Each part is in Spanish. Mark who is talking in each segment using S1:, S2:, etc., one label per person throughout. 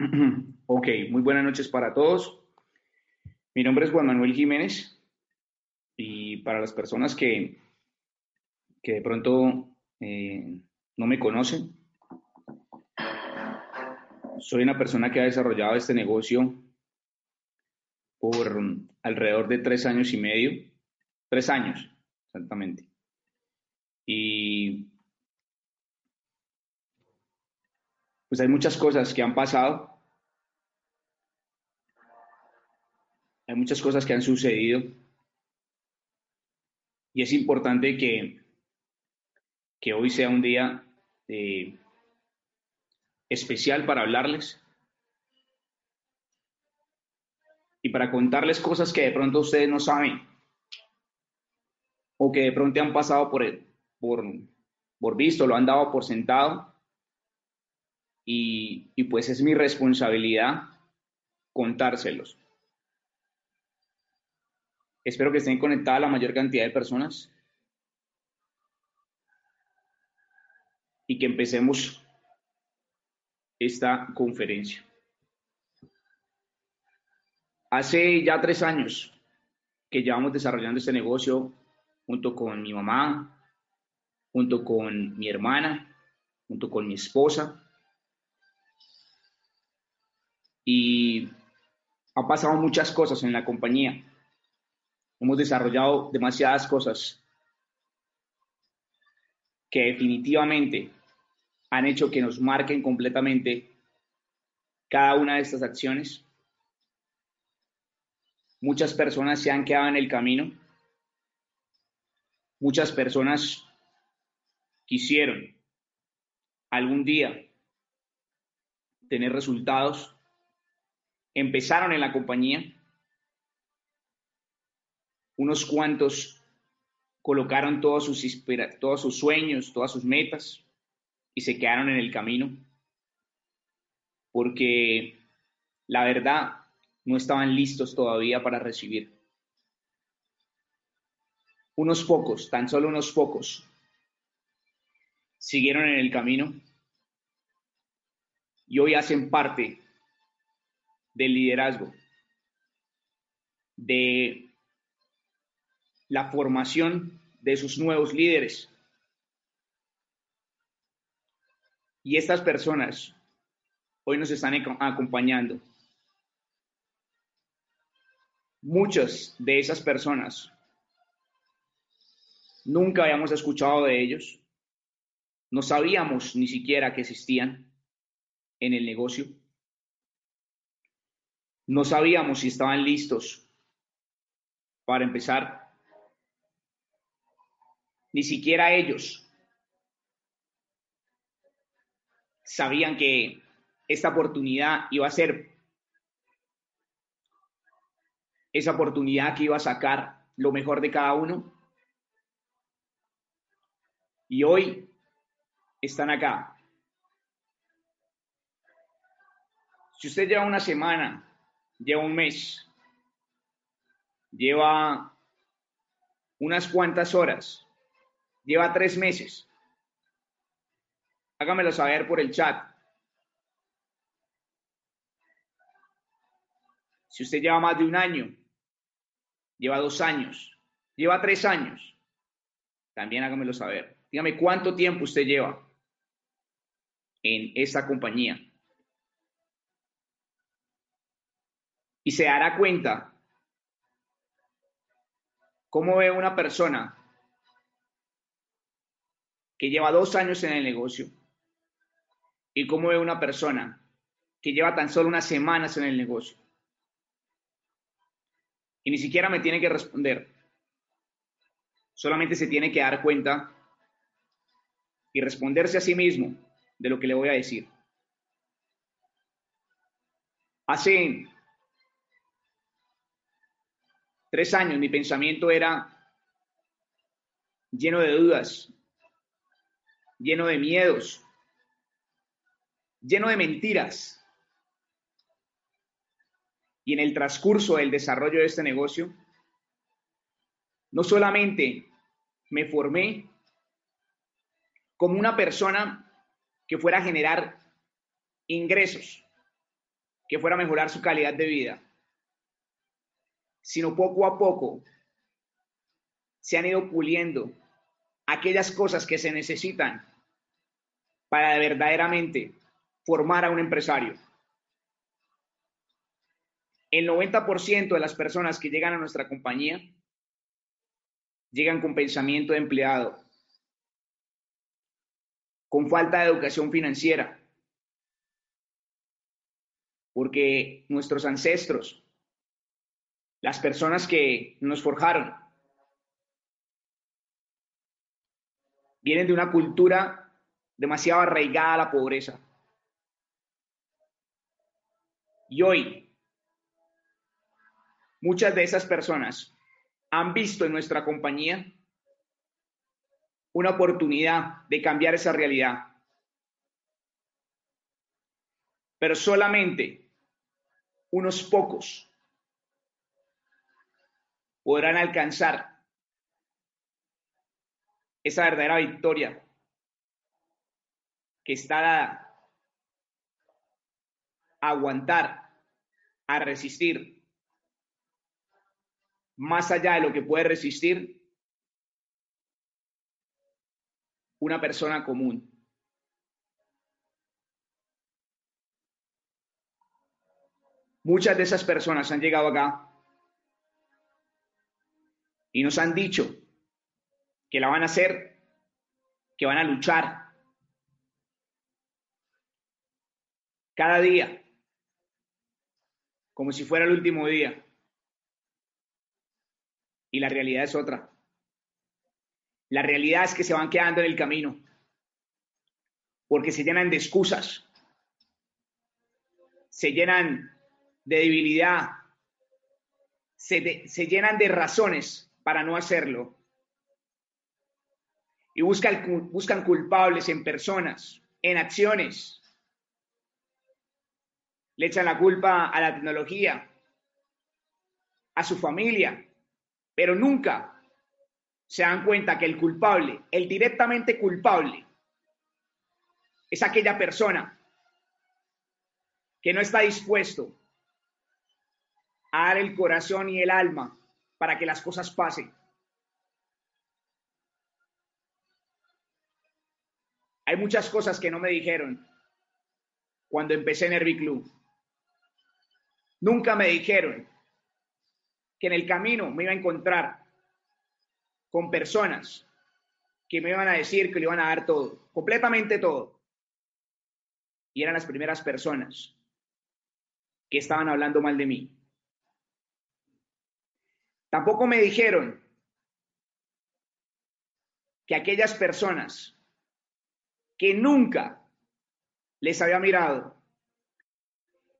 S1: Ok, muy buenas noches para todos. Mi nombre es Juan Manuel Jiménez y para las personas que, que de pronto eh, no me conocen, soy una persona que ha desarrollado este negocio por alrededor de tres años y medio, tres años exactamente. Y pues hay muchas cosas que han pasado, hay muchas cosas que han sucedido y es importante que, hoy sea un día eh, especial para hablarles y para contarles cosas que de pronto ustedes no saben o que de pronto han pasado por, por, por visto, lo han dado por sentado y pues es mi responsabilidad contárselos. Espero que estén conectadas la mayor cantidad de personas y que empecemos esta conferencia. Hace ya tres años que llevamos desarrollando este negocio junto con mi mamá, junto con mi hermana, junto con mi esposa. Y ha pasado muchas cosas en la compañía. Hemos desarrollado demasiadas cosas que definitivamente han hecho que nos marquen completamente cada una de estas acciones. Muchas personas se han quedado en el camino. Muchas personas quisieron algún día tener resultados. Empezaron en la compañía. Unos cuantos colocaron todos sus, todos sus sueños, todas sus metas y se quedaron en el camino porque la verdad no estaban listos todavía para recibir. Unos pocos, tan solo unos pocos, siguieron en el camino y hoy hacen parte del liderazgo, de la formación de sus nuevos líderes. Y estas personas hoy nos están acompañando. Muchas de esas personas nunca habíamos escuchado de ellos, no sabíamos ni siquiera que existían en el negocio, no sabíamos si estaban listos para empezar, ni siquiera ellos sabían que esta oportunidad iba a ser esa oportunidad que iba a sacar lo mejor de cada uno. Y hoy están acá. Si usted lleva una semana, lleva un mes, lleva unas cuantas horas, lleva tres meses, hágamelo saber por el chat. Si usted lleva más de un año, lleva dos años, lleva tres años, también hágamelo saber. Dígame cuánto tiempo usted lleva en esta compañía. Y se dará cuenta cómo ve una persona que lleva dos años en el negocio y cómo ve una persona que lleva tan solo unas semanas en el negocio. Y ni siquiera me tiene que responder. Solamente se tiene que dar cuenta y responderse a sí mismo de lo que le voy a decir. Hace tres años mi pensamiento era lleno de dudas, lleno de miedos, lleno de mentiras. Y en el transcurso del desarrollo de este negocio, no solamente me formé como una persona que fuera a generar ingresos, que fuera a mejorar su calidad de vida, sino poco a poco se han ido puliendo aquellas cosas que se necesitan para verdaderamente formar a un empresario. El 90% de las personas que llegan a nuestra compañía llegan con pensamiento de empleado, con falta de educación financiera, porque nuestros ancestros, las personas que nos forjaron, vienen de una cultura demasiado arraigada la pobreza. Y hoy, muchas de esas personas han visto en nuestra compañía una oportunidad de cambiar esa realidad. Pero solamente unos pocos podrán alcanzar esa verdadera victoria que está a aguantar, a resistir más allá de lo que puede resistir una persona común. Muchas de esas personas han llegado acá y nos han dicho que la van a hacer, que van a luchar cada día, como si fuera el último día. Y la realidad es otra. La realidad es que se van quedando en el camino porque se llenan de excusas, se llenan de debilidad, se, se llenan de razones para no hacerlo y buscan, buscan culpables en personas, en acciones. Le echan la culpa a la tecnología, a su familia, pero nunca se dan cuenta que el culpable, el directamente culpable, es aquella persona que no está dispuesto a dar el corazón y el alma para que las cosas pasen. Hay muchas cosas que no me dijeron cuando empecé en Herbiclub. Nunca me dijeron que en el camino me iba a encontrar con personas que me iban a decir que le iban a dar todo, completamente todo. Y eran las primeras personas que estaban hablando mal de mí. Tampoco me dijeron que aquellas personas que nunca les había mirado,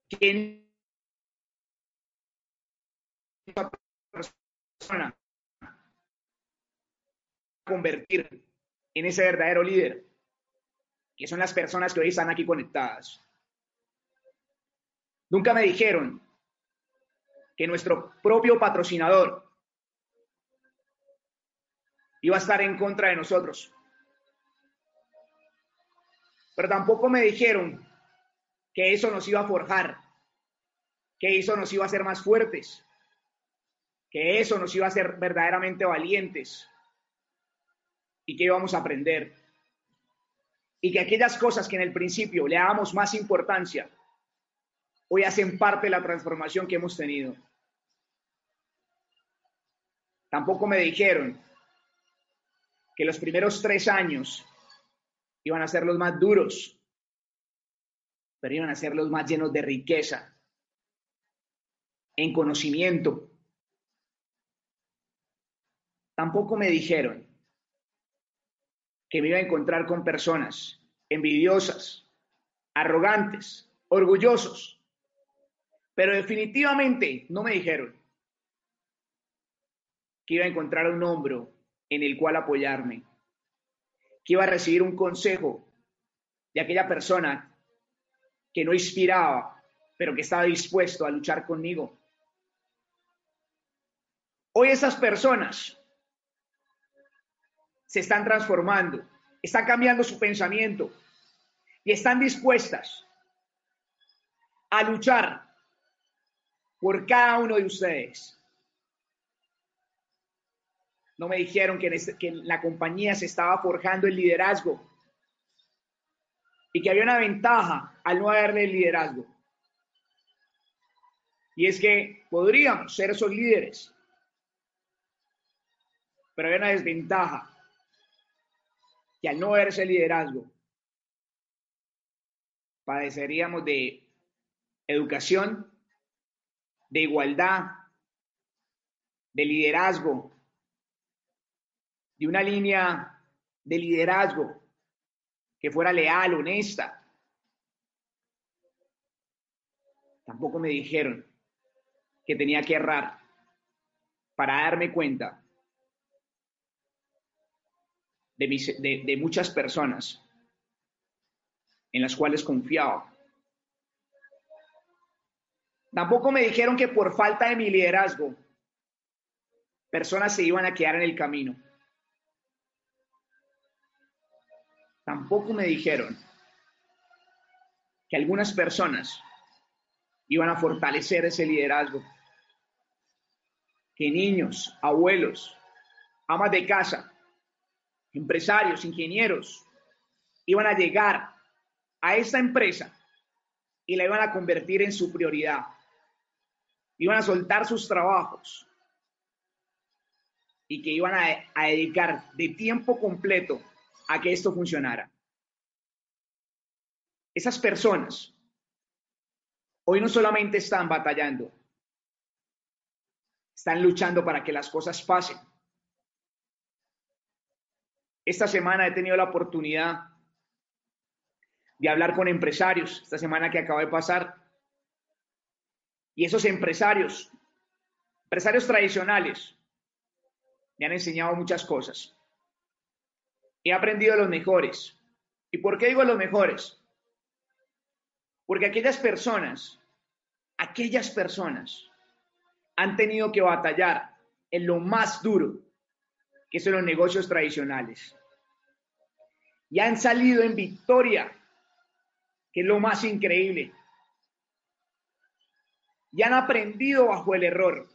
S1: que persona convertir en ese verdadero líder, que son las personas que hoy están aquí conectadas. Nunca me dijeron que nuestro propio patrocinador iba a estar en contra de nosotros. Pero tampoco me dijeron que eso nos iba a forjar, que eso nos iba a hacer más fuertes, que eso nos iba a hacer verdaderamente valientes y que íbamos a aprender. Y que aquellas cosas que en el principio le dábamos más importancia, hoy hacen parte de la transformación que hemos tenido. Tampoco me dijeron que los primeros tres años iban a ser los más duros, pero iban a ser los más llenos de riqueza, en conocimiento, Tampoco me dijeron que me iba a encontrar con personas envidiosas, arrogantes, orgullosos, Pero definitivamente no me dijeron que iba a encontrar un hombro en el cual apoyarme, que iba a recibir un consejo de aquella persona que no inspiraba, pero que estaba dispuesto a luchar conmigo. Hoy esas personas se están transformando, están cambiando su pensamiento y están dispuestas a luchar por cada uno de ustedes. No me dijeron que en, este, que la compañía se estaba forjando el liderazgo y que había una ventaja al no haberle el liderazgo. Y es que podríamos ser esos líderes, pero había una desventaja, que al no haber ese liderazgo, padeceríamos de educación, de igualdad, de liderazgo, de una línea de liderazgo que fuera leal, honesta. Tampoco me dijeron que tenía que errar para darme cuenta de, muchas personas en las cuales confiaba. Tampoco me dijeron que por falta de mi liderazgo, personas se iban a quedar en el camino. tampoco me dijeron que algunas personas iban a fortalecer ese liderazgo, que niños, abuelos, amas de casa, empresarios, ingenieros, iban a llegar a esta empresa y la iban a convertir en su prioridad. Iban a soltar sus trabajos y que iban a, a dedicar de tiempo completo a que esto funcionara. Esas personas hoy no solamente están batallando, están luchando para que las cosas pasen. Esta semana he tenido la oportunidad de hablar con empresarios, esta semana que acaba de pasar, y esos empresarios, empresarios tradicionales, me han enseñado muchas cosas. He aprendido los mejores. ¿Y por qué digo los mejores? Porque aquellas personas, aquellas personas han tenido que batallar en lo más duro, que son los negocios tradicionales. Y han salido en victoria, que es lo más increíble. Y han aprendido bajo el error.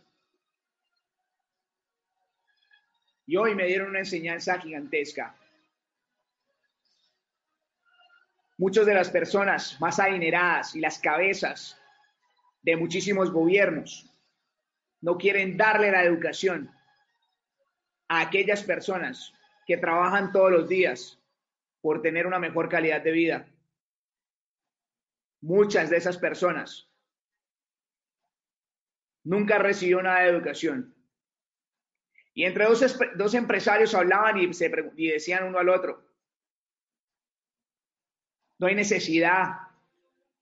S1: Y hoy me dieron una enseñanza gigantesca. Muchas de las personas más adineradas y las cabezas de muchísimos gobiernos no quieren darle la educación a aquellas personas que trabajan todos los días por tener una mejor calidad de vida. Muchas de esas personas nunca recibió nada de educación. Y entre dos, dos empresarios hablaban y, se, y decían uno al otro, no hay necesidad,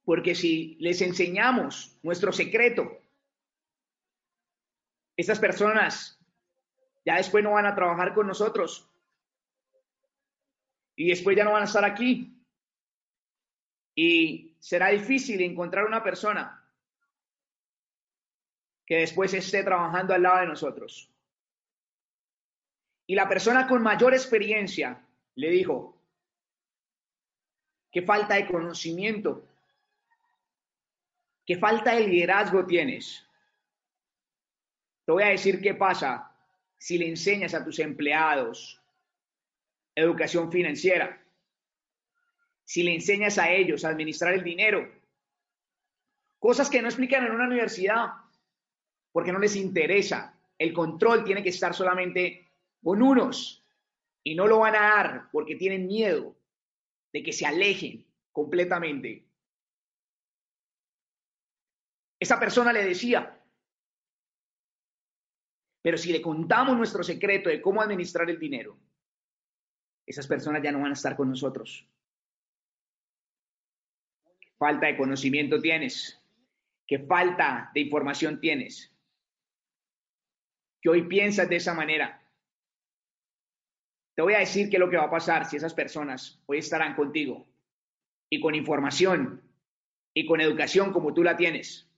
S1: porque si les enseñamos nuestro secreto, estas personas ya después no van a trabajar con nosotros y después ya no van a estar aquí. Y será difícil encontrar una persona que después esté trabajando al lado de nosotros. Y la persona con mayor experiencia le dijo, qué falta de conocimiento, qué falta de liderazgo tienes. Te voy a decir qué pasa si le enseñas a tus empleados educación financiera, si le enseñas a ellos a administrar el dinero, cosas que no explican en una universidad, porque no les interesa. El control tiene que estar solamente con unos y no lo van a dar porque tienen miedo de que se alejen completamente. Esa persona le decía, pero si le contamos nuestro secreto de cómo administrar el dinero, esas personas ya no van a estar con nosotros. Falta de conocimiento tienes. ¿Qué falta de información tienes? Que hoy piensas de esa manera. Te voy a decir qué es lo que va a pasar si esas personas hoy estarán contigo y con información y con educación como tú la tienes.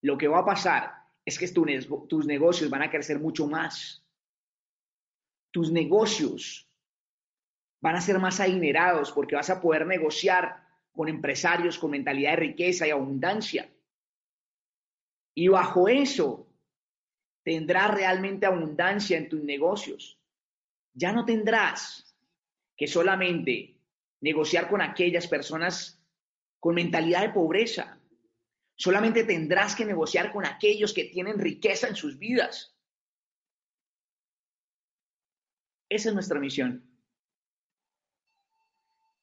S1: Lo que va a pasar es que tus negocios van a crecer mucho más. Tus negocios van a ser más adinerados porque vas a poder negociar con empresarios con mentalidad de riqueza y abundancia. Y bajo eso tendrás realmente abundancia en tus negocios. Ya no tendrás que solamente negociar con aquellas personas con mentalidad de pobreza. Solamente tendrás que negociar con aquellos que tienen riqueza en sus vidas. Esa es nuestra misión.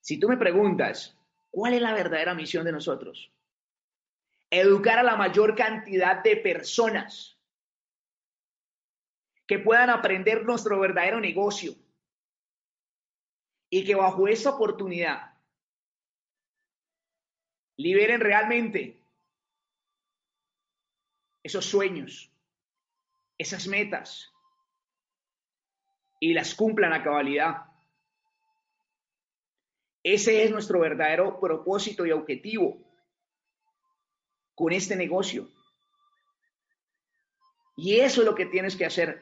S1: Si tú me preguntas, ¿cuál es la verdadera misión de nosotros? Educar a la mayor cantidad de personas que puedan aprender nuestro verdadero negocio y que bajo esa oportunidad liberen realmente esos sueños, esas metas y las cumplan a cabalidad. Ese es nuestro verdadero propósito y objetivo con este negocio. Y eso es lo que tienes que hacer.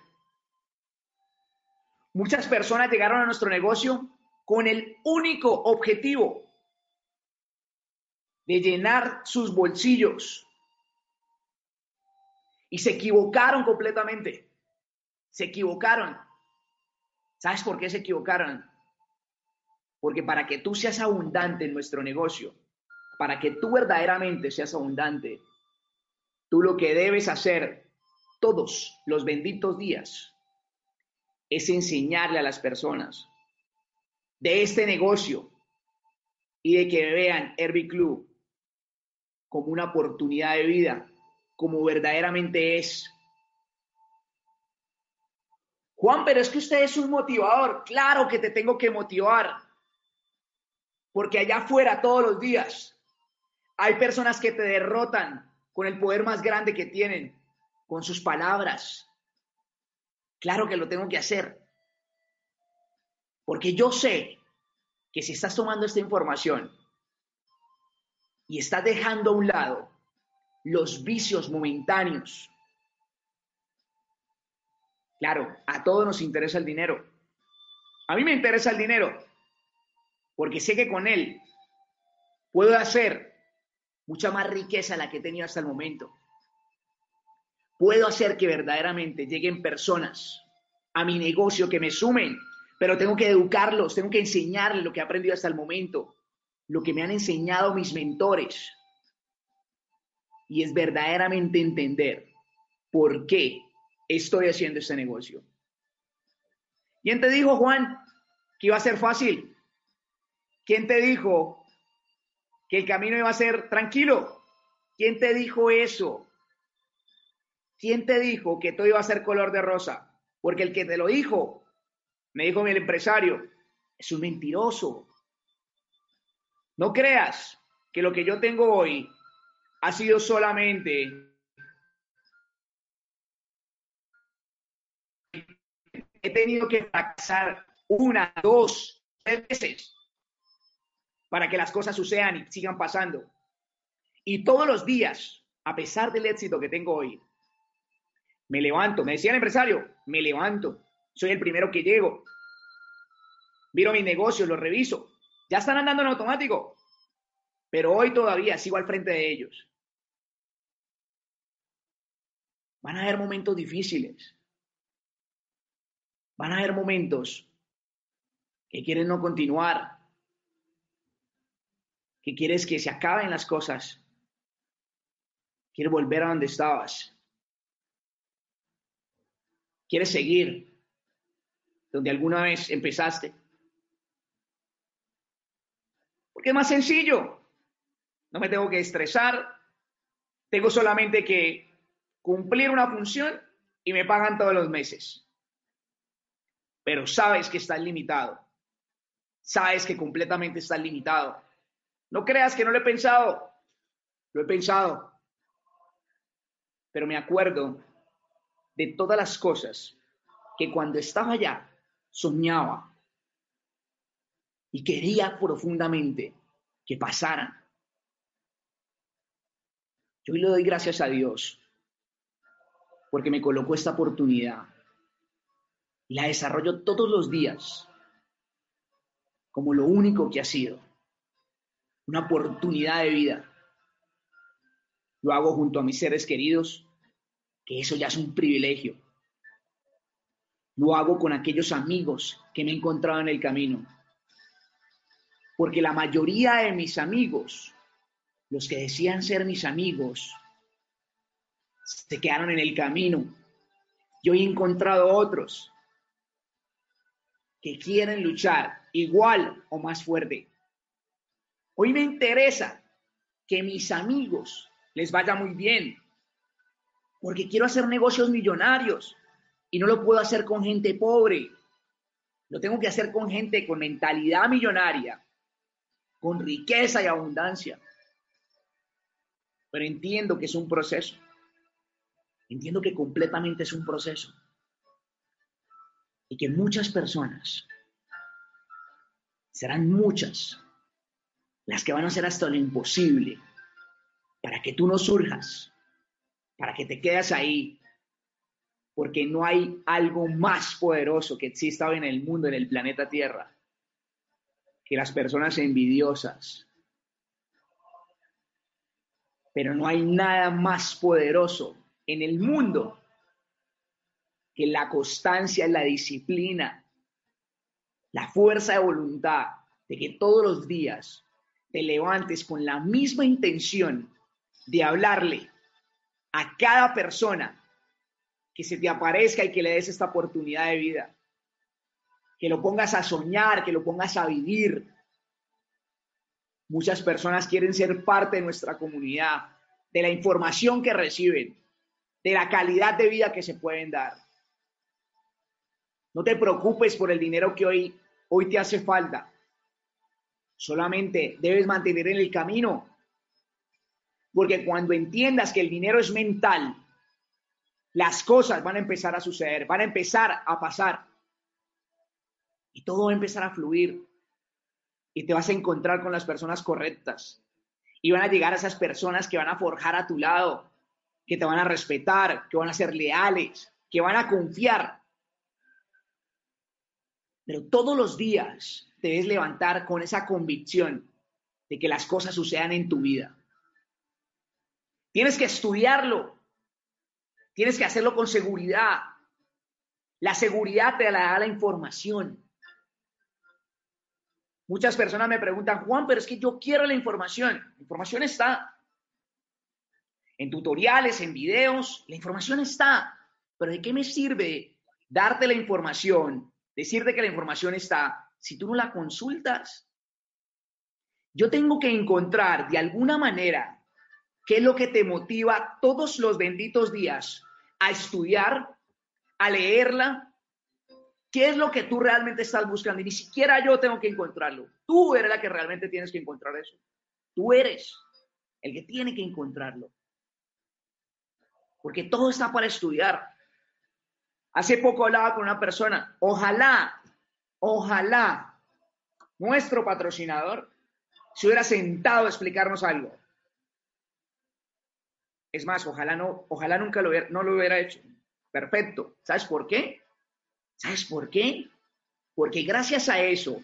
S1: Muchas personas llegaron a nuestro negocio con el único objetivo de llenar sus bolsillos. Y se equivocaron completamente. Se equivocaron. ¿Sabes por qué se equivocaron? Porque para que tú seas abundante en nuestro negocio, para que tú verdaderamente seas abundante, tú lo que debes hacer todos los benditos días es enseñarle a las personas de este negocio y de que vean Herbie Club como una oportunidad de vida, como verdaderamente es. Juan, pero es que usted es un motivador. Claro que te tengo que motivar. Porque allá afuera todos los días hay personas que te derrotan con el poder más grande que tienen, con sus palabras. Claro que lo tengo que hacer. Porque yo sé que si estás tomando esta información y estás dejando a un lado los vicios momentáneos, claro, a todos nos interesa el dinero. A mí me interesa el dinero porque sé que con él puedo hacer mucha más riqueza de la que he tenido hasta el momento. Puedo hacer que verdaderamente lleguen personas a mi negocio que me sumen, pero tengo que educarlos, tengo que enseñarles lo que he aprendido hasta el momento lo que me han enseñado mis mentores. Y es verdaderamente entender por qué estoy haciendo este negocio. ¿Quién te dijo, Juan, que iba a ser fácil? ¿Quién te dijo que el camino iba a ser tranquilo? ¿Quién te dijo eso? ¿Quién te dijo que todo iba a ser color de rosa? Porque el que te lo dijo, me dijo mi empresario, es un mentiroso. No creas que lo que yo tengo hoy ha sido solamente he tenido que fracasar una, dos, tres veces para que las cosas sucedan y sigan pasando. Y todos los días, a pesar del éxito que tengo hoy, me levanto, me decía el empresario, me levanto, soy el primero que llego, miro mis negocios, los reviso, ya están andando en automático, pero hoy todavía sigo al frente de ellos. Van a haber momentos difíciles. Van a haber momentos que quieren no continuar, que quieres que se acaben las cosas, quieres volver a donde estabas, quieres seguir donde alguna vez empezaste. Porque es más sencillo. No me tengo que estresar. Tengo solamente que cumplir una función y me pagan todos los meses. Pero sabes que estás limitado. Sabes que completamente estás limitado. No creas que no lo he pensado. Lo he pensado. pero me acuerdo de todas las cosas que cuando estaba allá soñaba y quería profundamente que pasaran. Yo le doy gracias a Dios porque me colocó esta oportunidad y la desarrollo todos los días como lo único que ha sido, una oportunidad de vida. Lo hago junto a mis seres queridos, que eso ya es un privilegio. Lo hago con aquellos amigos que me he encontrado en el camino. Porque la mayoría de mis amigos, los que decían ser mis amigos, se quedaron en el camino. Yo he encontrado otros que quieren luchar igual o más fuerte. Hoy me interesa que mis amigos les vaya muy bien, porque quiero hacer negocios millonarios y no lo puedo hacer con gente pobre. Lo tengo que hacer con gente con mentalidad millonaria, con riqueza y abundancia. Pero entiendo que es un proceso. Entiendo que completamente es un proceso. Y que muchas personas, serán muchas, las que van a hacer hasta lo imposible para que tú no surjas, para que te quedes ahí, porque no hay algo más poderoso que exista hoy en el mundo, en el planeta Tierra, que las personas envidiosas. Pero no hay nada más poderoso en el mundo que la constancia, la disciplina, la fuerza de voluntad de que todos los días te levantes con la misma intención de hablarle a cada persona que se te aparezca y que le des esta oportunidad de vida. Que lo pongas a soñar, que lo pongas a vivir. Muchas personas quieren ser parte de nuestra comunidad, de la información que reciben, de la calidad de vida que se pueden dar. No te preocupes por el dinero que hoy, hoy te hace falta. Solamente debes mantener en el camino. Porque cuando entiendas que el dinero es mental, las cosas van a empezar a suceder, van a empezar a pasar. Y todo va a empezar a fluir. Y te vas a encontrar con las personas correctas. Y van a llegar a esas personas que van a forjar a tu lado, que te van a respetar, que van a ser leales, que van a confiar. Pero todos los días debes levantar con esa convicción de que las cosas sucedan en tu vida. Tienes que estudiarlo. Tienes que hacerlo con seguridad. La seguridad te la da la información. Muchas personas me preguntan, Juan, pero es que yo quiero la información. La información está. En tutoriales, en videos, la información está. Pero ¿de qué me sirve darte la información, decirte que la información está, si tú no la consultas? Yo tengo que encontrar de alguna manera qué es lo que te motiva todos los benditos días a estudiar, a leerla. ¿Qué es lo que tú realmente estás buscando? Y ni siquiera yo tengo que encontrarlo. Tú eres la que realmente tienes que encontrar eso. Tú eres el que tiene que encontrarlo. Porque todo está para estudiar. Hace poco hablaba con una persona. Ojalá, ojalá nuestro patrocinador se hubiera sentado a explicarnos algo. Es más, ojalá no, ojalá nunca lo no lo hubiera hecho. Perfecto. ¿Sabes por qué? ¿Sabes por qué? Porque gracias a eso,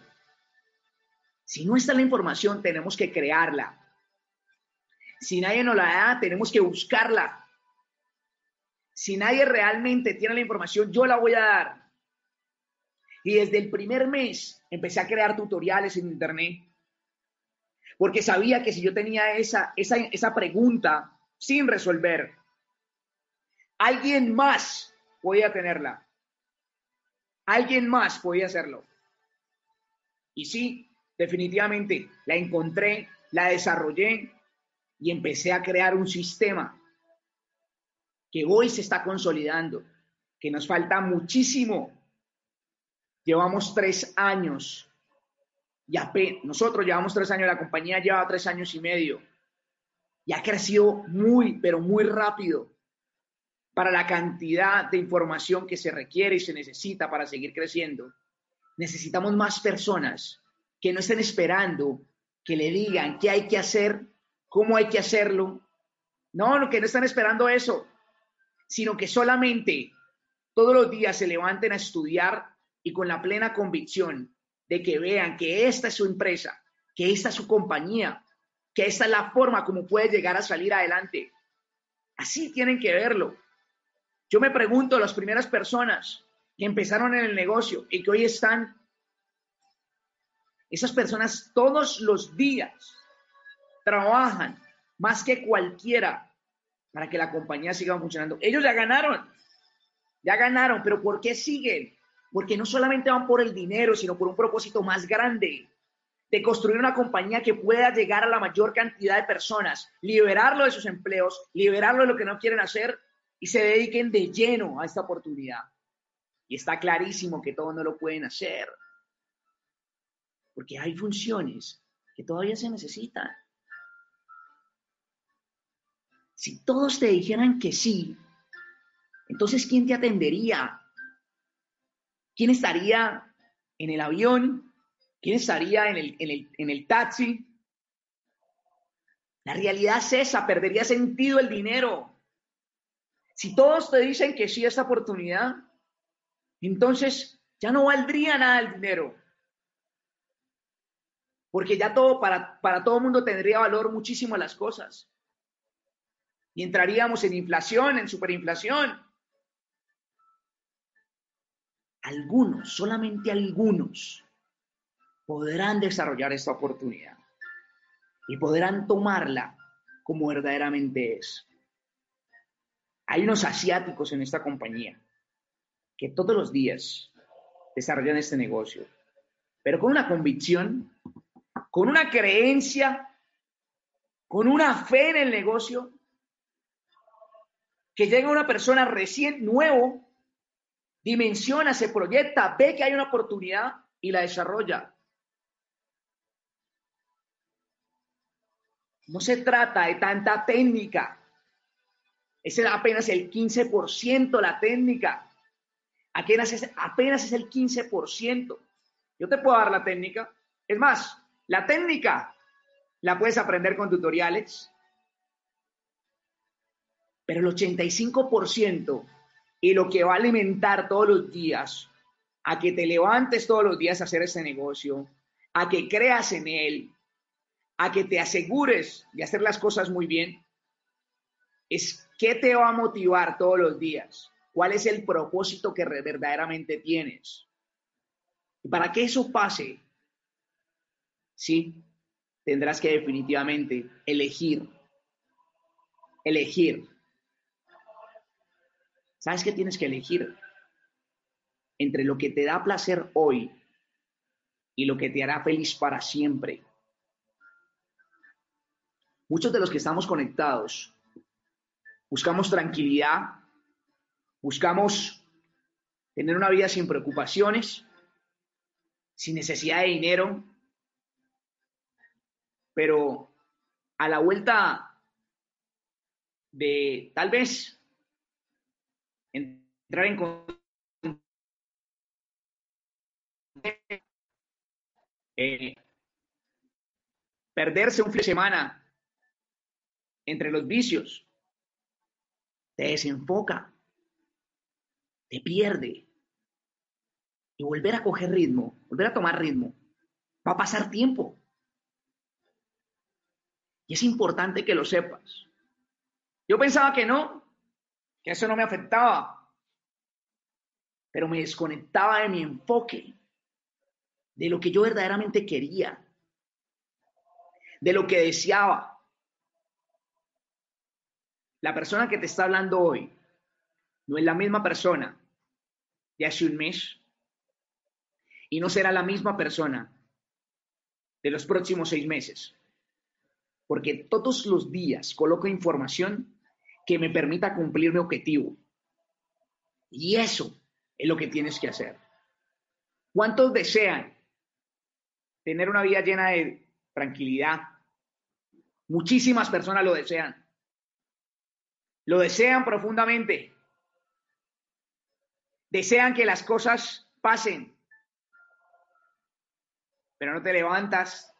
S1: si no está la información, tenemos que crearla. Si nadie nos la da, tenemos que buscarla. Si nadie realmente tiene la información, yo la voy a dar. Y desde el primer mes empecé a crear tutoriales en internet. Porque sabía que si yo tenía esa, esa, esa pregunta, sin resolver. Alguien más podía tenerla. Alguien más podía hacerlo. Y sí, definitivamente la encontré, la desarrollé y empecé a crear un sistema que hoy se está consolidando, que nos falta muchísimo. Llevamos tres años, ya nosotros llevamos tres años, la compañía lleva tres años y medio y ha crecido muy, pero muy rápido. para la cantidad de información que se requiere y se necesita para seguir creciendo, necesitamos más personas que no estén esperando que le digan qué hay que hacer, cómo hay que hacerlo. No, que no están esperando eso, sino que solamente todos los días se levanten a estudiar y con la plena convicción de que vean que esta es su empresa, que esta es su compañía, que esta es la forma como puede llegar a salir adelante. Así tienen que verlo. Yo me pregunto, las primeras personas que empezaron en el negocio y que hoy están, esas personas todos los días trabajan más que cualquiera para que la compañía siga funcionando. Ellos ya ganaron, ya ganaron, pero ¿por qué siguen? Porque no solamente van por el dinero, sino por un propósito más grande de construir una compañía que pueda llegar a la mayor cantidad de personas, liberarlo de sus empleos, liberarlo de lo que no quieren hacer y se dediquen de lleno a esta oportunidad. Y está clarísimo que todos no lo pueden hacer, porque hay funciones que todavía se necesitan. Si todos te dijeran que sí, entonces ¿quién te atendería? ¿Quién estaría en el avión? ¿Quién estaría en el, en el, en el taxi? La realidad es esa, perdería sentido el dinero. Si todos te dicen que sí a esta oportunidad, entonces ya no valdría nada el dinero. Porque ya todo, para, para todo el mundo tendría valor muchísimo las cosas. Y entraríamos en inflación, en superinflación algunos, solamente algunos, podrán desarrollar esta oportunidad y podrán tomarla como verdaderamente es. Hay unos asiáticos en esta compañía que todos los días desarrollan este negocio, pero con una convicción, con una creencia, con una fe en el negocio, que llega una persona recién nuevo dimensiona, se proyecta, ve que hay una oportunidad y la desarrolla. No se trata de tanta técnica. Es apenas el 15% la técnica. Apenas es, apenas es el 15%. Yo te puedo dar la técnica. Es más, la técnica la puedes aprender con tutoriales. Pero el 85% y lo que va a alimentar todos los días a que te levantes todos los días a hacer ese negocio, a que creas en él, a que te asegures de hacer las cosas muy bien, es qué te va a motivar todos los días, cuál es el propósito que verdaderamente tienes. Y para que eso pase, sí, tendrás que definitivamente elegir, elegir ¿Sabes qué tienes que elegir? Entre lo que te da placer hoy y lo que te hará feliz para siempre. Muchos de los que estamos conectados buscamos tranquilidad, buscamos tener una vida sin preocupaciones, sin necesidad de dinero, pero a la vuelta de tal vez entrar en eh, perderse un fin de semana entre los vicios, te desenfoca, te pierde. Y volver a coger ritmo, volver a tomar ritmo, va a pasar tiempo. Y es importante que lo sepas. Yo pensaba que no, que eso no me afectaba, pero me desconectaba de mi enfoque, de lo que yo verdaderamente quería, de lo que deseaba. La persona que te está hablando hoy no es la misma persona de hace un mes y no será la misma persona de los próximos seis meses, porque todos los días coloco información que me permita cumplir mi objetivo. Y eso es lo que tienes que hacer. ¿Cuántos desean tener una vida llena de tranquilidad? Muchísimas personas lo desean. Lo desean profundamente. desean que las cosas pasen, pero no te levantas,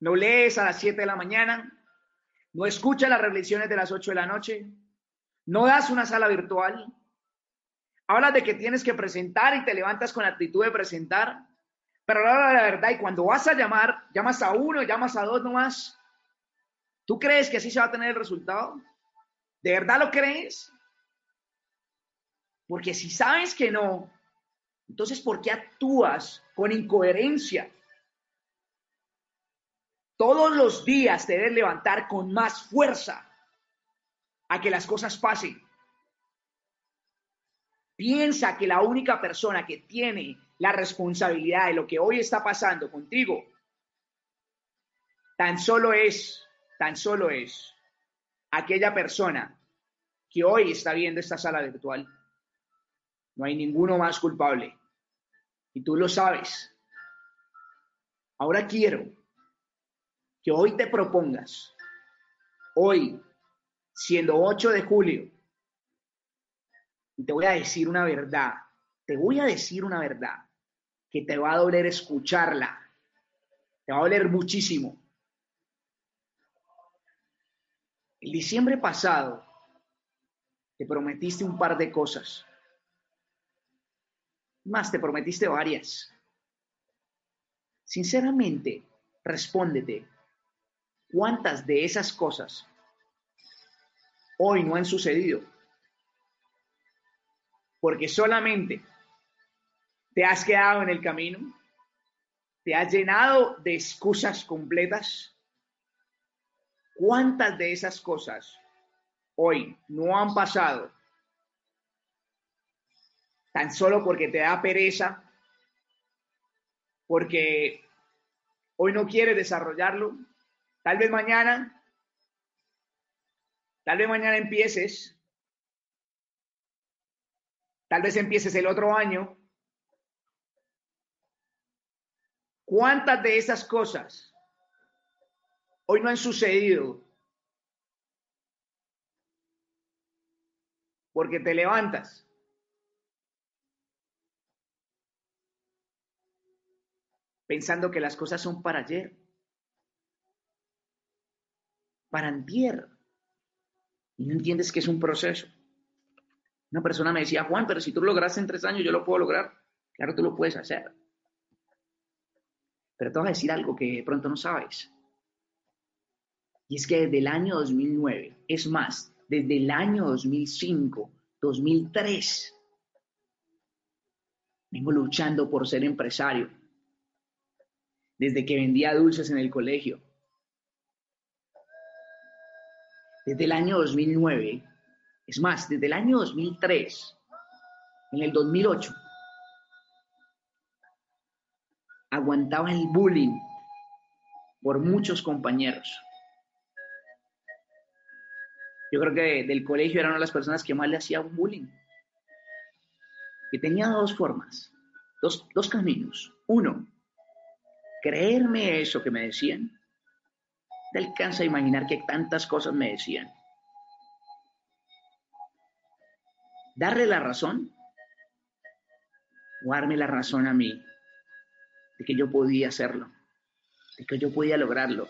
S1: no lees a las 7 de la mañana, no escuchas las reflexiones de las 8 de la noche, no das una sala virtual, hablas de que tienes que presentar y te levantas con la actitud de presentar, pero ahora la verdad, y cuando vas a llamar, llamas a uno, llamas a dos nomás, ¿tú crees que así se va a tener el resultado? ¿De verdad lo crees? Porque si sabes que no, entonces ¿por qué actúas con incoherencia? Todos los días te debes levantar con más fuerza a que las cosas pasen. Piensa que la única persona que tiene la responsabilidad de lo que hoy está pasando contigo, tan solo es, tan solo es aquella persona que hoy está viendo esta sala virtual. No hay ninguno más culpable. Y tú lo sabes. Ahora quiero que hoy te propongas, hoy, siendo 8 de julio, y te voy a decir una verdad, te voy a decir una verdad que te va a doler escucharla, te va a doler muchísimo. El diciembre pasado te prometiste un par de cosas. Más, te prometiste varias. Sinceramente, respóndete, ¿Cuántas de esas cosas hoy no han sucedido? Porque solamente te has quedado en el camino, te has llenado de excusas completas. ¿Cuántas de esas cosas hoy no han pasado tan solo porque te da pereza, porque hoy no quieres desarrollarlo, Tal vez mañana, tal vez mañana empieces, tal vez empieces el otro año. ¿Cuántas de esas cosas hoy no han sucedido? Porque te levantas. pensando que las cosas son para ayer para antier. Y no entiendes que es un proceso. Una persona me decía, Juan, pero si tú lo lograste en tres años, yo lo puedo lograr. Claro, tú lo puedes hacer. Pero te voy a decir algo que de pronto no sabes. Y es que desde el año 2009, es más, desde el año 2005, 2003, vengo luchando por ser empresario. Desde que vendía dulces en el colegio, desde el año 2009, es más, desde el año 2003, en el 2008, aguantaba el bullying por muchos compañeros. Yo creo que del colegio era una de las personas que más le hacía un bullying. Que tenía dos formas, dos, dos caminos. Uno, creerme eso que me decían te alcanza a imaginar que tantas cosas me decían. Darle la razón o darme la razón a mí de que yo podía hacerlo, de que yo podía lograrlo,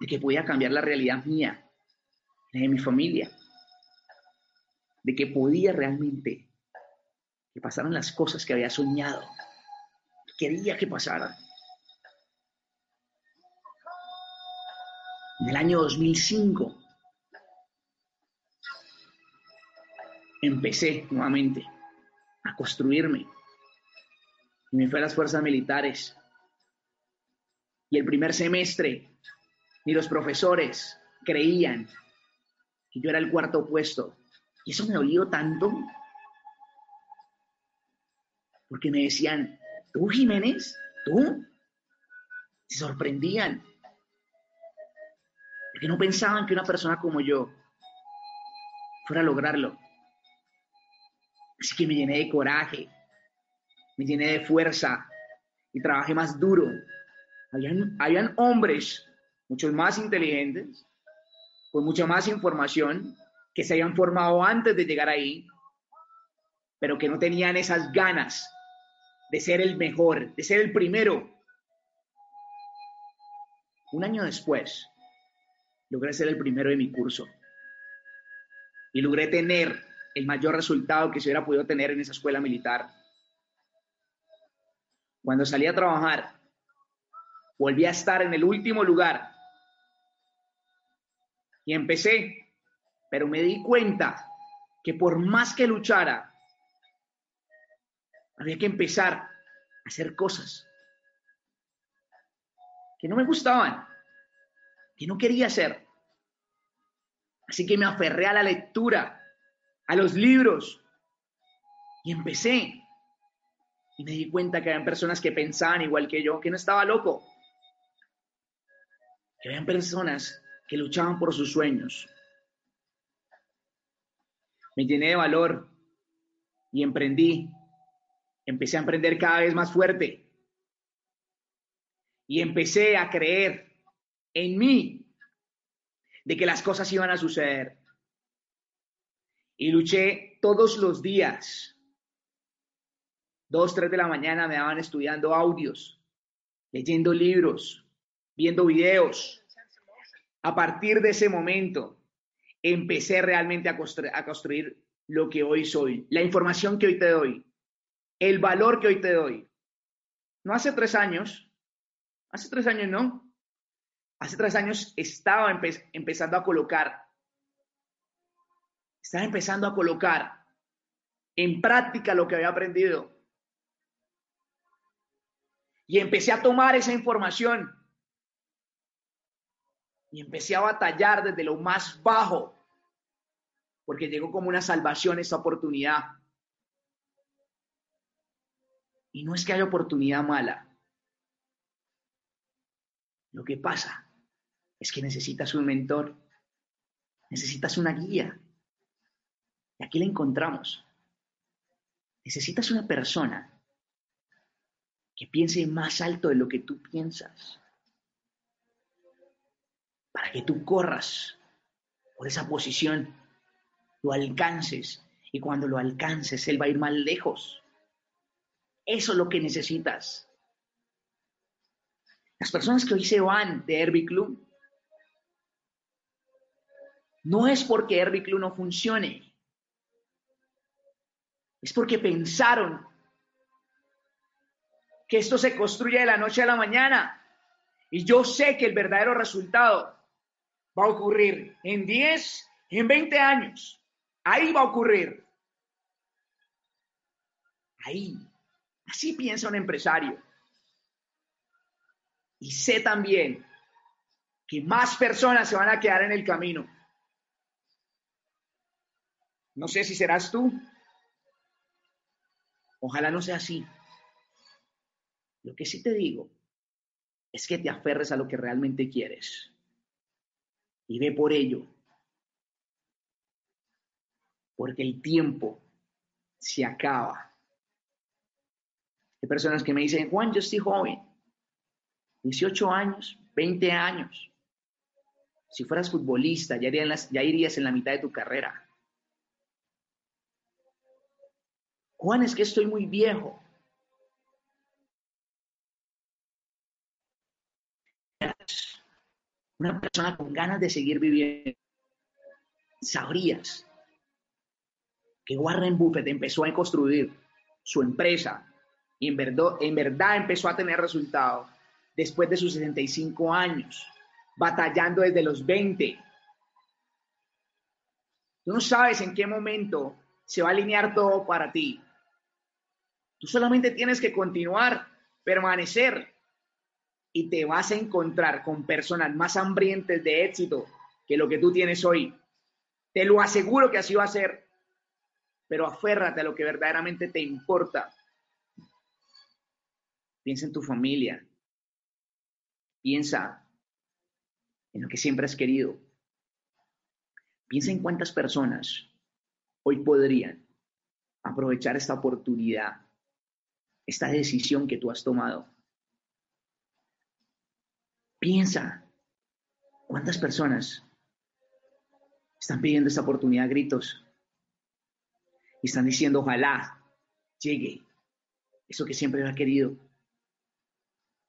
S1: de que podía cambiar la realidad mía, la de mi familia, de que podía realmente que pasaran las cosas que había soñado, que quería que pasaran. en el año 2005, empecé nuevamente a construirme. Y me fui a las fuerzas militares. Y el primer semestre, ni los profesores creían que yo era el cuarto puesto. Y eso me dolió tanto. Porque me decían, ¿tú, Jiménez? ¿Tú? Se sorprendían que no pensaban que una persona como yo fuera a lograrlo. Así que me llené de coraje, me llené de fuerza y trabajé más duro. Habían, habían hombres, muchos más inteligentes, con mucha más información, que se habían formado antes de llegar ahí. pero que no tenían esas ganas de ser el mejor, de ser el primero. Un año después, logré ser el primero de mi curso y logré tener el mayor resultado que se hubiera podido tener en esa escuela militar. Cuando salí a trabajar, volví a estar en el último lugar y empecé, pero me di cuenta que por más que luchara, había que empezar a hacer cosas que no me gustaban, que no quería hacer. Así que me aferré a la lectura, a los libros, y empecé. Y me di cuenta que habían personas que pensaban igual que yo, que no estaba loco. Que habían personas que luchaban por sus sueños. Me llené de valor y emprendí. Empecé a emprender cada vez más fuerte. Y empecé a creer en mí de que las cosas iban a suceder. Y luché todos los días. Dos, tres de la mañana me daban estudiando audios, leyendo libros, viendo videos. A partir de ese momento, empecé realmente a construir, a construir lo que hoy soy, la información que hoy te doy, el valor que hoy te doy. No hace tres años, hace tres años no, hace tres años estaba empezando a colocar, estaba empezando a colocar en práctica lo que había aprendido. Y empecé a tomar esa información y empecé a batallar desde lo más bajo, porque llegó como una salvación esa oportunidad. Y no es que haya oportunidad mala. Lo que pasa es que necesitas un mentor, necesitas una guía. Y aquí la encontramos. Necesitas una persona que piense más alto de lo que tú piensas, para que tú corras por esa posición, lo alcances y cuando lo alcances, Él va a ir más lejos. Eso es lo que necesitas. Las personas que hoy se van de Herbie Club no es porque Herbie Club no funcione. Es porque pensaron que esto se construye de la noche a la mañana. Y yo sé que el verdadero resultado va a ocurrir en 10, en 20 años. Ahí va a ocurrir. Ahí. Así piensa un empresario. Y sé también que más personas se van a quedar en el camino. No sé si serás tú. Ojalá no sea así. Lo que sí te digo es que te aferres a lo que realmente quieres y ve por ello. Porque el tiempo se acaba. Hay personas que me dicen, Juan, yo estoy joven, 18 años, 20 años. Si fueras futbolista, ya irías, en la mitad de tu carrera. Juan, es que estoy muy viejo. Una persona con ganas de seguir viviendo. Sabrías que Warren Buffett empezó a construir su empresa y en verdad, en verdad empezó a tener resultados después de sus 65 años, batallando desde los 20. Tú no sabes en qué momento se va a alinear todo para ti. Tú solamente tienes que continuar, permanecer y te vas a encontrar con personas más hambrientes de éxito que lo que tú tienes hoy. Te lo aseguro que así va a ser, pero aférrate a lo que verdaderamente te importa. Piensa en tu familia. Piensa en lo que siempre has querido. Piensa en cuántas personas hoy podrían aprovechar esta oportunidad esta decisión que tú has tomado. Piensa, ¿cuántas personas están pidiendo esta oportunidad a gritos? Y están diciendo, ojalá llegue eso que siempre ha querido.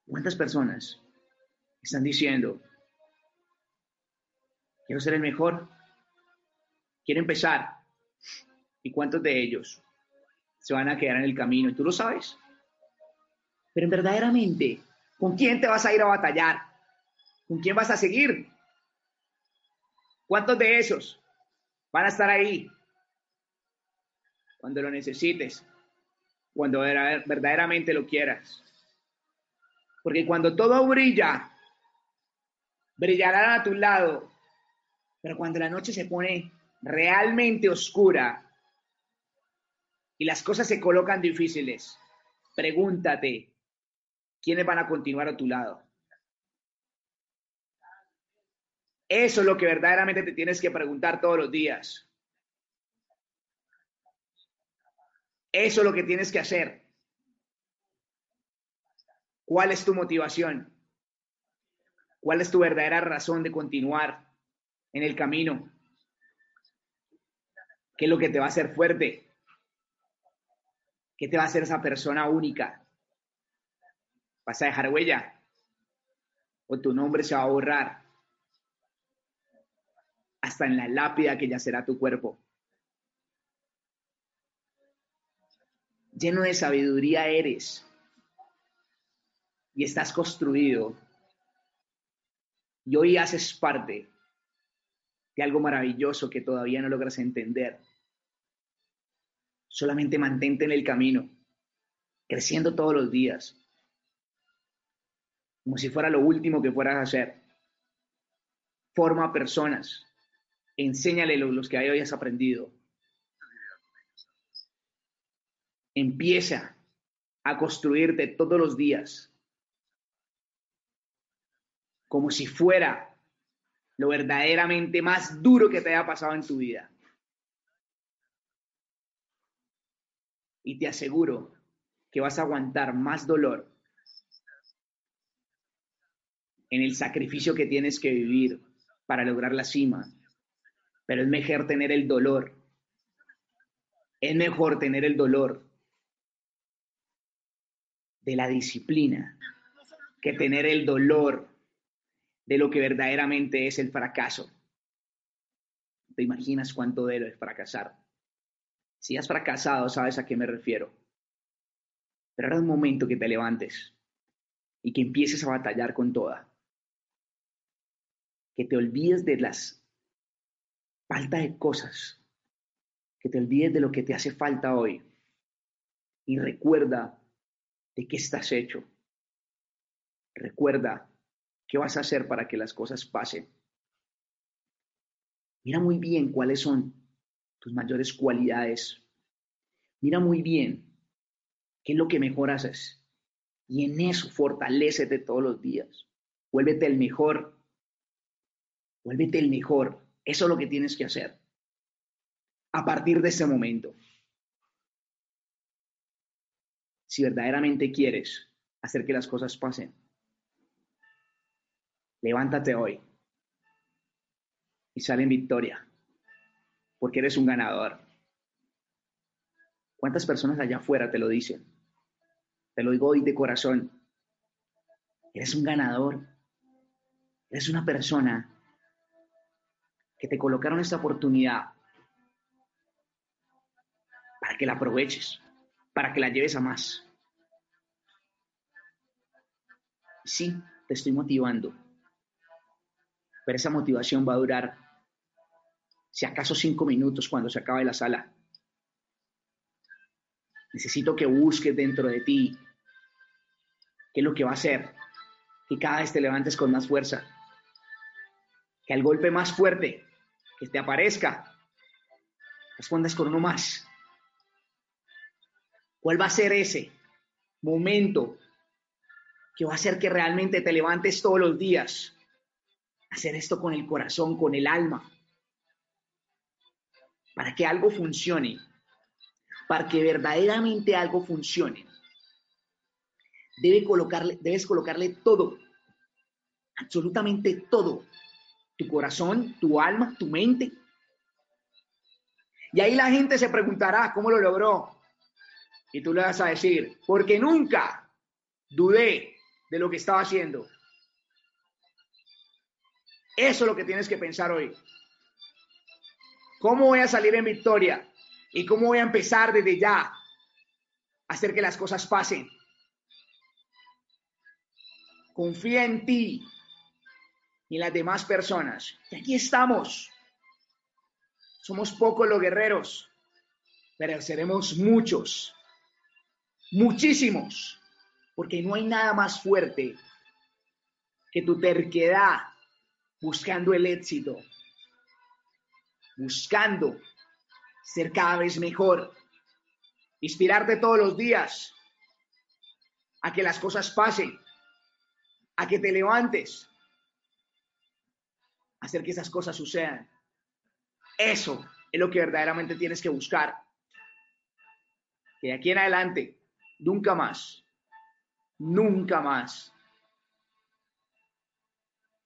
S1: ¿Cuántas personas están diciendo, quiero ser el mejor, quiero empezar? ¿Y cuántos de ellos se van a quedar en el camino? ¿Y tú lo sabes? Pero verdaderamente, ¿con quién te vas a ir a batallar? ¿Con quién vas a seguir? ¿Cuántos de esos van a estar ahí cuando lo necesites? Cuando verdaderamente lo quieras. Porque cuando todo brilla, brillará a tu lado. Pero cuando la noche se pone realmente oscura y las cosas se colocan difíciles, pregúntate, ¿quiénes van a continuar a tu lado? Eso es lo que verdaderamente te tienes que preguntar todos los días. Eso es lo que tienes que hacer. ¿Cuál es tu motivación? ¿Cuál es tu verdadera razón de continuar en el camino? ¿Qué es lo que te va a hacer fuerte? ¿Qué te va a hacer esa persona única? ¿Vas a dejar huella? ¿O tu nombre se va a borrar? Hasta en la lápida que ya será tu cuerpo. Lleno de sabiduría eres y estás construido y hoy haces parte de algo maravilloso que todavía no logras entender. Solamente mantente en el camino, creciendo todos los días, como si fuera lo último que fueras a hacer. Forma personas, enséñale los que hoy has aprendido. Empieza a construirte todos los días como si fuera lo verdaderamente más duro que te haya pasado en tu vida. Y te aseguro que vas a aguantar más dolor en el sacrificio que tienes que vivir para lograr la cima. Pero es mejor tener el dolor. Es mejor tener el dolor de la disciplina que tener el dolor de lo que verdaderamente es el fracaso. ¿Te imaginas cuánto de lo es fracasar? Si has fracasado, sabes a qué me refiero. Pero ahora es un momento que te levantes y que empieces a batallar con toda. Que te olvides de las falta de cosas. Que te olvides de lo que te hace falta hoy. Y recuerda de qué estás hecho. Recuerda ¿Qué vas a hacer para que las cosas pasen? Mira muy bien cuáles son tus mayores cualidades. Mira muy bien qué es lo que mejor haces. Y en eso fortalecete todos los días. Vuélvete el mejor. Vuélvete el mejor. Eso es lo que tienes que hacer. A partir de ese momento. Si verdaderamente quieres hacer que las cosas pasen, levántate hoy y sale en victoria, porque eres un ganador. ¿Cuántas personas allá afuera te lo dicen? Te lo digo hoy de corazón. Eres un ganador. Eres una persona que te colocaron esta oportunidad para que la aproveches, para que la lleves a más. Sí, te estoy motivando pero esa motivación va a durar, si acaso, cinco minutos cuando se acabe la sala. Necesito que busques dentro de ti qué es lo que va a hacer que cada vez te levantes con más fuerza, que al golpe más fuerte que te aparezca, respondas con uno más. ¿Cuál va a ser ese momento que va a hacer que realmente te levantes todos los días hacer esto con el corazón, con el alma, para que algo funcione, para que verdaderamente algo funcione. Debe colocarle, debes colocarle todo, absolutamente todo, tu corazón, tu alma, tu mente. Y ahí la gente se preguntará cómo lo logró. Y tú le vas a decir, porque nunca dudé de lo que estaba haciendo. Eso es lo que tienes que pensar hoy. ¿Cómo voy a salir en victoria? ¿Y cómo voy a empezar desde ya a hacer que las cosas pasen? Confía en ti en las demás personas. Y aquí estamos. Somos pocos los guerreros, pero seremos muchos, muchísimos, porque no hay nada más fuerte que tu terquedad buscando el éxito, buscando ser cada vez mejor, inspirarte todos los días a que las cosas pasen, a que te levantes, hacer que esas cosas sucedan. Eso es lo que verdaderamente tienes que buscar. Que de aquí en adelante, nunca más, nunca más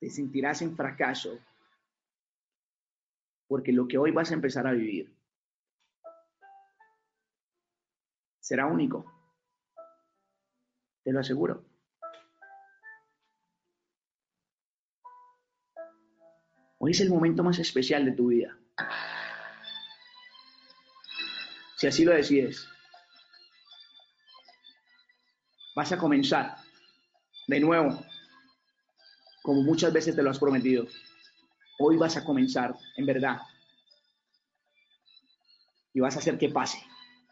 S1: te sentirás en fracaso. Porque lo que hoy vas a empezar a vivir será único. Te lo aseguro. Hoy es el momento más especial de tu vida. Si así lo decides, vas a comenzar de nuevo, como muchas veces te lo has prometido. Hoy vas a comenzar, en verdad. Y vas a hacer que pase,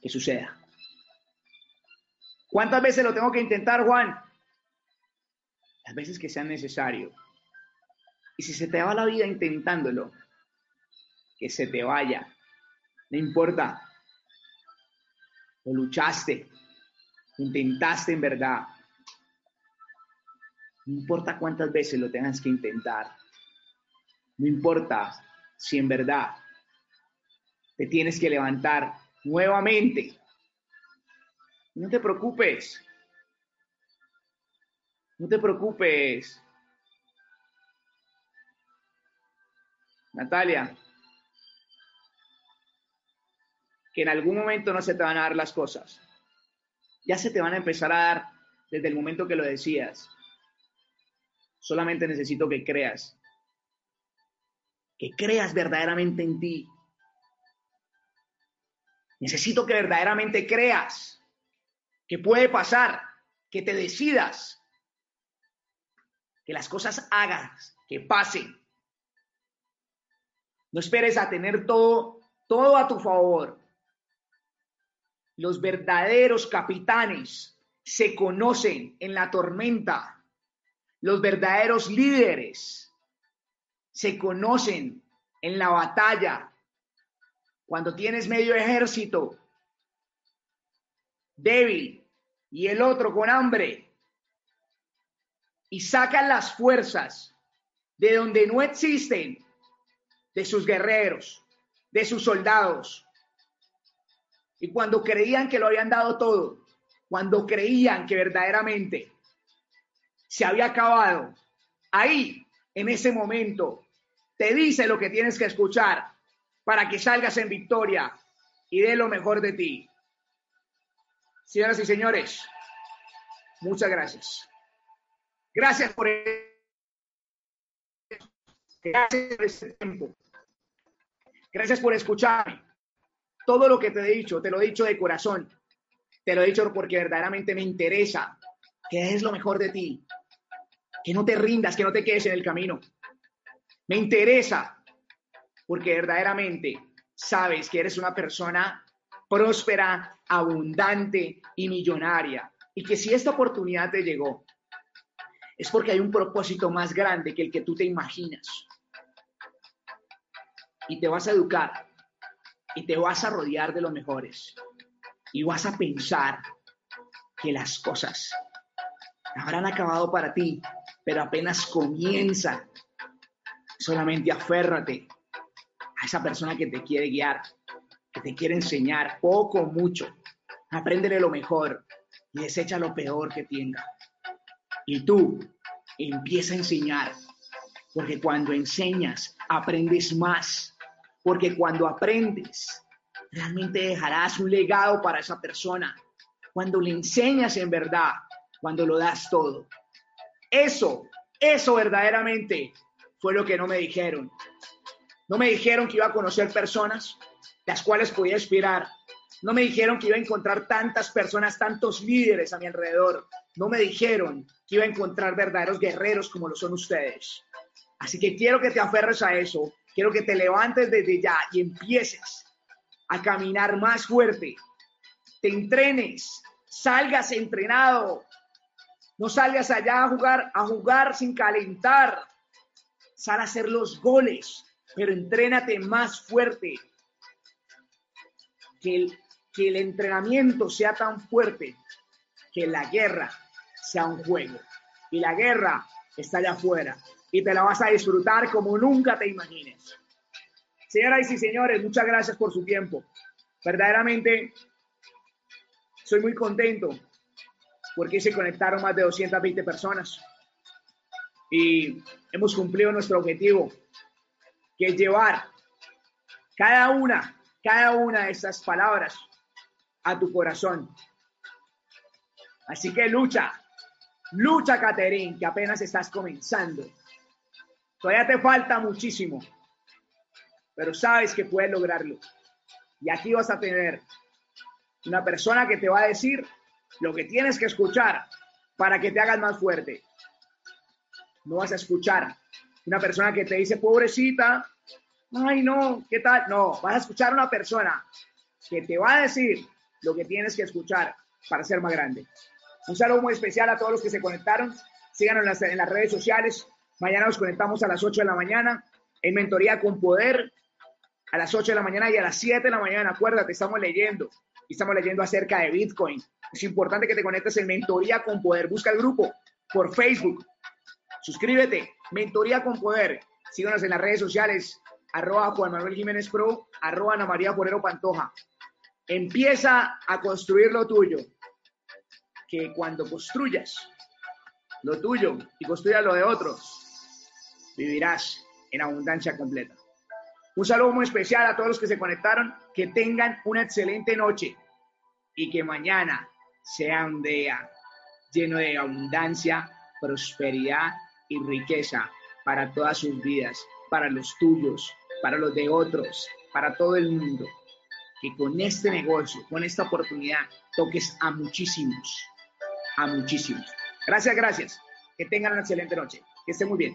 S1: que suceda. ¿Cuántas veces lo tengo que intentar, Juan? Las veces que sea necesario. Y si se te va la vida intentándolo, que se te vaya. No importa. Lo luchaste. Intentaste en verdad. No importa cuántas veces lo tengas que intentar. No importa si en verdad te tienes que levantar nuevamente. No te preocupes. No te preocupes. Natalia, que en algún momento no se te van a dar las cosas. Ya se te van a empezar a dar desde el momento que lo decías. Solamente necesito que creas. Que creas verdaderamente en ti. Necesito que verdaderamente creas que puede pasar, que te decidas, que las cosas hagas, que pasen. No esperes a tener todo, todo a tu favor. Los verdaderos capitanes se conocen en la tormenta. Los verdaderos líderes se conocen en la batalla. Cuando tienes medio ejército débil y el otro con hambre y sacan las fuerzas de donde no existen, de sus guerreros, de sus soldados, y cuando creían que lo habían dado todo, cuando creían que verdaderamente se había acabado, ahí, en ese momento, te dice lo que tienes que escuchar para que salgas en victoria y dé lo mejor de ti. Señoras y señores, muchas gracias. Gracias por, gracias por este tiempo. Gracias por escucharme. Todo lo que te he dicho, te lo he dicho de corazón. Te lo he dicho porque verdaderamente me interesa que es lo mejor de ti. Que no te rindas, que no te quedes en el camino. Me interesa porque verdaderamente sabes que eres una persona próspera, abundante y millonaria. Y que si esta oportunidad te llegó, es porque hay un propósito más grande que el que tú te imaginas. Y te vas a educar y te vas a rodear de los mejores y vas a pensar que las cosas habrán acabado para ti, pero apenas comienza. Solamente aférrate a esa persona que te quiere guiar, que te quiere enseñar poco o mucho. Apréndele lo mejor y desecha lo peor que tenga. Y tú empieza a enseñar, porque cuando enseñas, aprendes más porque cuando aprendes, realmente dejarás un legado para esa persona. Cuando le enseñas en verdad, cuando lo das todo. Eso, eso verdaderamente fue lo que no me dijeron. No me dijeron que iba a conocer personas las cuales podía inspirar. No me dijeron que iba a encontrar tantas personas, tantos líderes a mi alrededor. No me dijeron que iba a encontrar verdaderos guerreros como lo son ustedes. Así que quiero que te aferres a eso. Quiero que te levantes desde ya y empieces a caminar más fuerte. Te entrenes, salgas entrenado. No salgas allá a jugar, a jugar sin calentar. Sal a hacer los goles, pero entrénate más fuerte. Que el, que el entrenamiento sea tan fuerte que la guerra sea un juego. Y la guerra está allá afuera. Y te la vas a disfrutar como nunca te imagines. Señoras y señores, muchas gracias por su tiempo. Verdaderamente, soy muy contento porque se conectaron más de 220 personas. Y hemos cumplido nuestro objetivo, que llevar cada una, cada una de esas palabras a tu corazón. Así que lucha, lucha, Caterín, que apenas estás comenzando. Todavía te falta muchísimo, pero sabes que puedes lograrlo. Y aquí vas a tener una persona que te va a decir lo que tienes que escuchar para que te hagas más fuerte. No vas a escuchar una persona que te dice, pobrecita, ay no, ¿qué tal? No, vas a escuchar una persona que te va a decir lo que tienes que escuchar para ser más grande. Un saludo muy especial a todos los que se conectaron. Síganos en las, en las redes sociales. Mañana nos conectamos a las 8 de la mañana en Mentoría con Poder a las 8 de la mañana y a las 7 de la mañana. Acuérdate, estamos leyendo y estamos leyendo acerca de Bitcoin. Es importante que te conectes en Mentoría con Poder. Busca el grupo por Facebook. Suscríbete. Mentoría con Poder. Síganos en las redes sociales. Arroba Juan Manuel Jiménez Pro. Arroba Ana María Porero Pantoja. Empieza a construir lo tuyo. Que cuando construyas lo tuyo y construyas lo de otros, vivirás en abundancia completa. Un saludo muy especial a todos los que se conectaron. Que tengan una excelente noche y que mañana sea un día lleno de abundancia, prosperidad y riqueza para todas sus vidas, para los tuyos, para los de otros, para todo el mundo que con este negocio, con esta oportunidad, toques a muchísimos, a muchísimos. Gracias, gracias. Que tengan una excelente noche. Que estén muy bien.